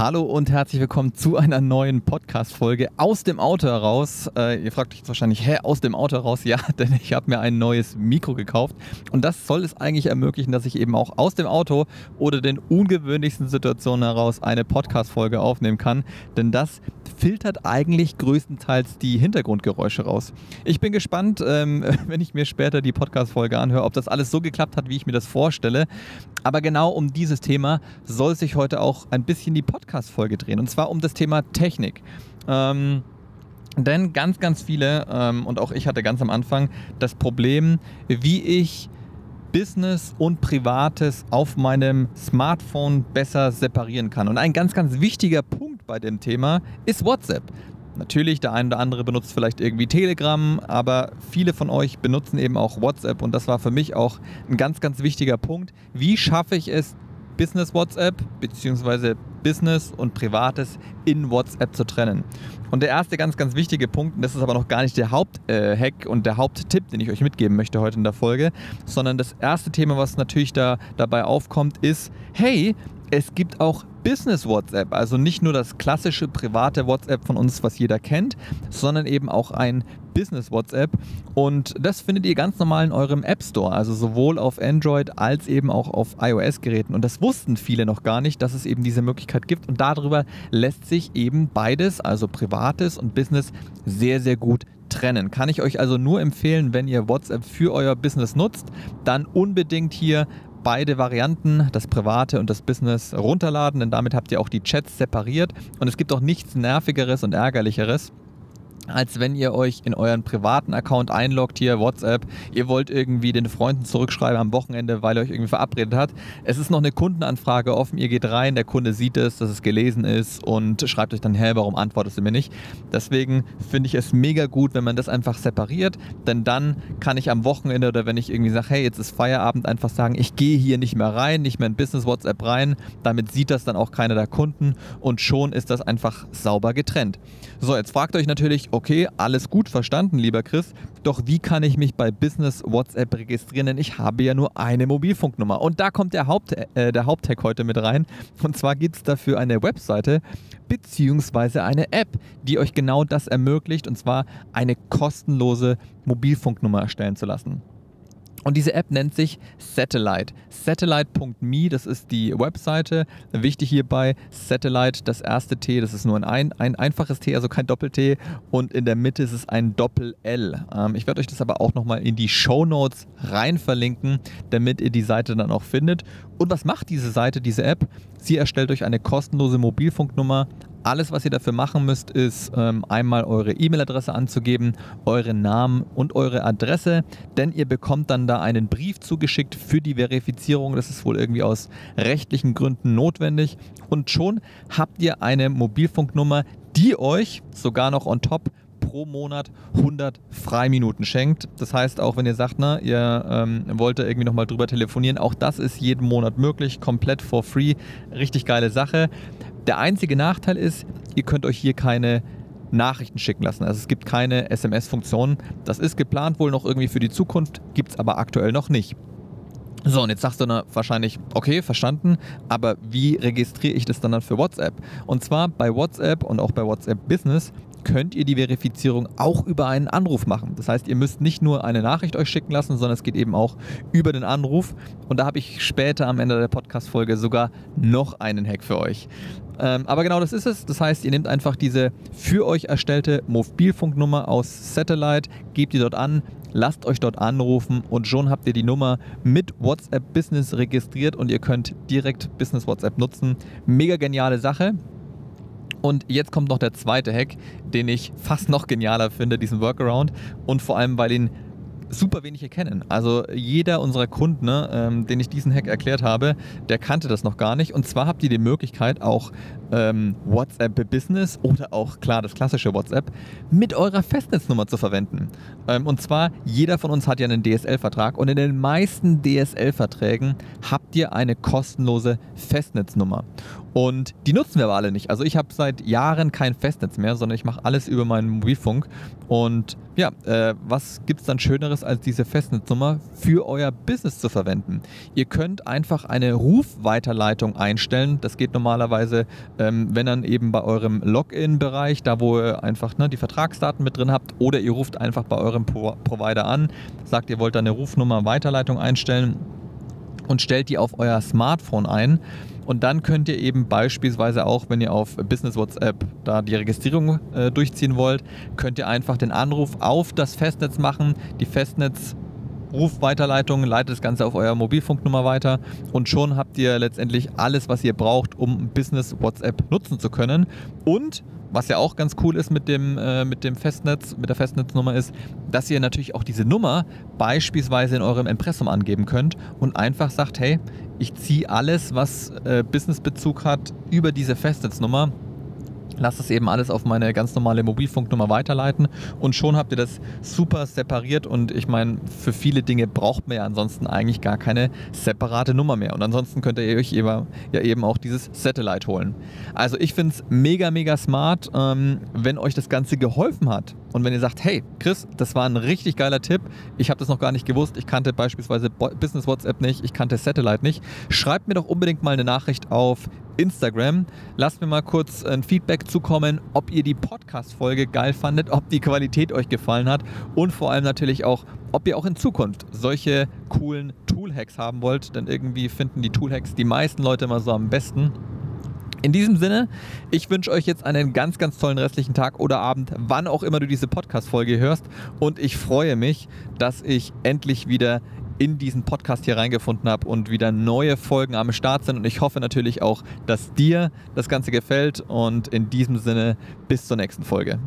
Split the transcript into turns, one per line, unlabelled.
Hallo und herzlich willkommen zu einer neuen Podcast-Folge aus dem Auto heraus. Äh, ihr fragt euch jetzt wahrscheinlich, hä, aus dem Auto heraus? Ja, denn ich habe mir ein neues Mikro gekauft und das soll es eigentlich ermöglichen, dass ich eben auch aus dem Auto oder den ungewöhnlichsten Situationen heraus eine Podcast-Folge aufnehmen kann, denn das filtert eigentlich größtenteils die Hintergrundgeräusche raus. Ich bin gespannt, ähm, wenn ich mir später die Podcast-Folge anhöre, ob das alles so geklappt hat, wie ich mir das vorstelle. Aber genau um dieses Thema soll sich heute auch ein bisschen die Podcast-Folge drehen. Und zwar um das Thema Technik. Ähm, denn ganz, ganz viele, ähm, und auch ich hatte ganz am Anfang das Problem, wie ich Business und Privates auf meinem Smartphone besser separieren kann. Und ein ganz, ganz wichtiger Punkt bei dem Thema ist WhatsApp. Natürlich, der eine oder andere benutzt vielleicht irgendwie Telegram, aber viele von euch benutzen eben auch WhatsApp und das war für mich auch ein ganz, ganz wichtiger Punkt. Wie schaffe ich es, Business WhatsApp bzw. Business und Privates in WhatsApp zu trennen? Und der erste ganz, ganz wichtige Punkt, und das ist aber noch gar nicht der Haupthack äh, und der Haupttipp, den ich euch mitgeben möchte heute in der Folge, sondern das erste Thema, was natürlich da dabei aufkommt, ist, hey, es gibt auch Business WhatsApp, also nicht nur das klassische private WhatsApp von uns, was jeder kennt, sondern eben auch ein Business WhatsApp. Und das findet ihr ganz normal in eurem App Store, also sowohl auf Android als eben auch auf iOS-Geräten. Und das wussten viele noch gar nicht, dass es eben diese Möglichkeit gibt. Und darüber lässt sich eben beides, also privates und Business, sehr, sehr gut trennen. Kann ich euch also nur empfehlen, wenn ihr WhatsApp für euer Business nutzt, dann unbedingt hier beide Varianten, das Private und das Business, runterladen, denn damit habt ihr auch die Chats separiert. Und es gibt auch nichts Nervigeres und Ärgerlicheres als wenn ihr euch in euren privaten Account einloggt, hier WhatsApp, ihr wollt irgendwie den Freunden zurückschreiben am Wochenende, weil ihr euch irgendwie verabredet habt. Es ist noch eine Kundenanfrage offen, ihr geht rein, der Kunde sieht es, dass es gelesen ist und schreibt euch dann, hä, warum antwortest du mir nicht? Deswegen finde ich es mega gut, wenn man das einfach separiert, denn dann kann ich am Wochenende oder wenn ich irgendwie sage, hey, jetzt ist Feierabend, einfach sagen, ich gehe hier nicht mehr rein, nicht mehr in Business WhatsApp rein, damit sieht das dann auch keiner der Kunden und schon ist das einfach sauber getrennt. So, jetzt fragt euch natürlich, okay, alles gut verstanden, lieber Chris, doch wie kann ich mich bei Business WhatsApp registrieren? Denn ich habe ja nur eine Mobilfunknummer. Und da kommt der, Haupt, äh, der Haupttag heute mit rein. Und zwar gibt es dafür eine Webseite bzw. eine App, die euch genau das ermöglicht, und zwar eine kostenlose Mobilfunknummer erstellen zu lassen. Und diese App nennt sich Satellite. Satellite.me, das ist die Webseite. Wichtig hierbei, Satellite, das erste T, das ist nur ein, ein einfaches T, also kein Doppel-T. Und in der Mitte ist es ein Doppel-L. Ähm, ich werde euch das aber auch nochmal in die Show Notes rein verlinken, damit ihr die Seite dann auch findet. Und was macht diese Seite, diese App? Sie erstellt euch eine kostenlose Mobilfunknummer alles, was ihr dafür machen müsst, ist ähm, einmal eure E-Mail-Adresse anzugeben, euren Namen und eure Adresse, denn ihr bekommt dann da einen Brief zugeschickt für die Verifizierung. Das ist wohl irgendwie aus rechtlichen Gründen notwendig. Und schon habt ihr eine Mobilfunknummer, die euch sogar noch on top pro Monat 100 Freiminuten schenkt. Das heißt, auch wenn ihr sagt, na, ihr ähm, wollt da irgendwie nochmal drüber telefonieren, auch das ist jeden Monat möglich, komplett for free. Richtig geile Sache. Der einzige Nachteil ist, ihr könnt euch hier keine Nachrichten schicken lassen. Also es gibt keine SMS-Funktion. Das ist geplant wohl noch irgendwie für die Zukunft, gibt es aber aktuell noch nicht. So, und jetzt sagst du dann wahrscheinlich, okay, verstanden, aber wie registriere ich das dann, dann für WhatsApp? Und zwar bei WhatsApp und auch bei WhatsApp Business könnt ihr die Verifizierung auch über einen Anruf machen. Das heißt, ihr müsst nicht nur eine Nachricht euch schicken lassen, sondern es geht eben auch über den Anruf. Und da habe ich später am Ende der Podcast-Folge sogar noch einen Hack für euch. Ähm, aber genau das ist es. Das heißt, ihr nehmt einfach diese für euch erstellte Mobilfunknummer aus Satellite, gebt die dort an, lasst euch dort anrufen und schon habt ihr die Nummer mit WhatsApp Business registriert und ihr könnt direkt Business WhatsApp nutzen. Mega geniale Sache. Und jetzt kommt noch der zweite Hack, den ich fast noch genialer finde, diesen Workaround. Und vor allem, weil ihn super wenige kennen. Also jeder unserer Kunden, ne, ähm, den ich diesen Hack erklärt habe, der kannte das noch gar nicht. Und zwar habt ihr die Möglichkeit, auch ähm, WhatsApp Business oder auch klar das klassische WhatsApp mit eurer Festnetznummer zu verwenden. Ähm, und zwar, jeder von uns hat ja einen DSL-Vertrag und in den meisten DSL-Verträgen habt ihr eine kostenlose Festnetznummer. Und die nutzen wir aber alle nicht. Also ich habe seit Jahren kein Festnetz mehr, sondern ich mache alles über meinen Mobilfunk. Und ja, äh, was gibt es dann Schöneres, als diese Festnetznummer für euer Business zu verwenden? Ihr könnt einfach eine Rufweiterleitung einstellen. Das geht normalerweise ähm, wenn dann eben bei eurem Login-Bereich, da wo ihr einfach ne, die Vertragsdaten mit drin habt, oder ihr ruft einfach bei eurem Pro Provider an, sagt, ihr wollt da eine Rufnummer Weiterleitung einstellen und stellt die auf euer Smartphone ein. Und dann könnt ihr eben beispielsweise auch, wenn ihr auf Business WhatsApp da die Registrierung äh, durchziehen wollt, könnt ihr einfach den Anruf auf das Festnetz machen. Die Festnetz Rufweiterleitung, leitet das Ganze auf euer Mobilfunknummer weiter und schon habt ihr letztendlich alles, was ihr braucht, um Business WhatsApp nutzen zu können. Und was ja auch ganz cool ist mit dem, äh, mit dem Festnetz, mit der Festnetznummer ist, dass ihr natürlich auch diese Nummer beispielsweise in eurem Impressum angeben könnt und einfach sagt, hey, ich ziehe alles, was äh, Businessbezug hat, über diese Festnetznummer Lasst es eben alles auf meine ganz normale Mobilfunknummer weiterleiten. Und schon habt ihr das super separiert und ich meine, für viele Dinge braucht man ja ansonsten eigentlich gar keine separate Nummer mehr. Und ansonsten könnt ihr euch ja eben auch dieses Satellite holen. Also ich finde es mega, mega smart, ähm, wenn euch das Ganze geholfen hat und wenn ihr sagt, hey Chris, das war ein richtig geiler Tipp, ich habe das noch gar nicht gewusst, ich kannte beispielsweise Business WhatsApp nicht, ich kannte Satellite nicht, schreibt mir doch unbedingt mal eine Nachricht auf Instagram. Lasst mir mal kurz ein Feedback zukommen, ob ihr die Podcast-Folge geil fandet, ob die Qualität euch gefallen hat und vor allem natürlich auch, ob ihr auch in Zukunft solche coolen Tool-Hacks haben wollt, denn irgendwie finden die Tool-Hacks die meisten Leute immer so am besten. In diesem Sinne, ich wünsche euch jetzt einen ganz, ganz tollen restlichen Tag oder Abend, wann auch immer du diese Podcast-Folge hörst. Und ich freue mich, dass ich endlich wieder in diesen Podcast hier reingefunden habe und wieder neue Folgen am Start sind. Und ich hoffe natürlich auch, dass dir das Ganze gefällt. Und in diesem Sinne, bis zur nächsten Folge.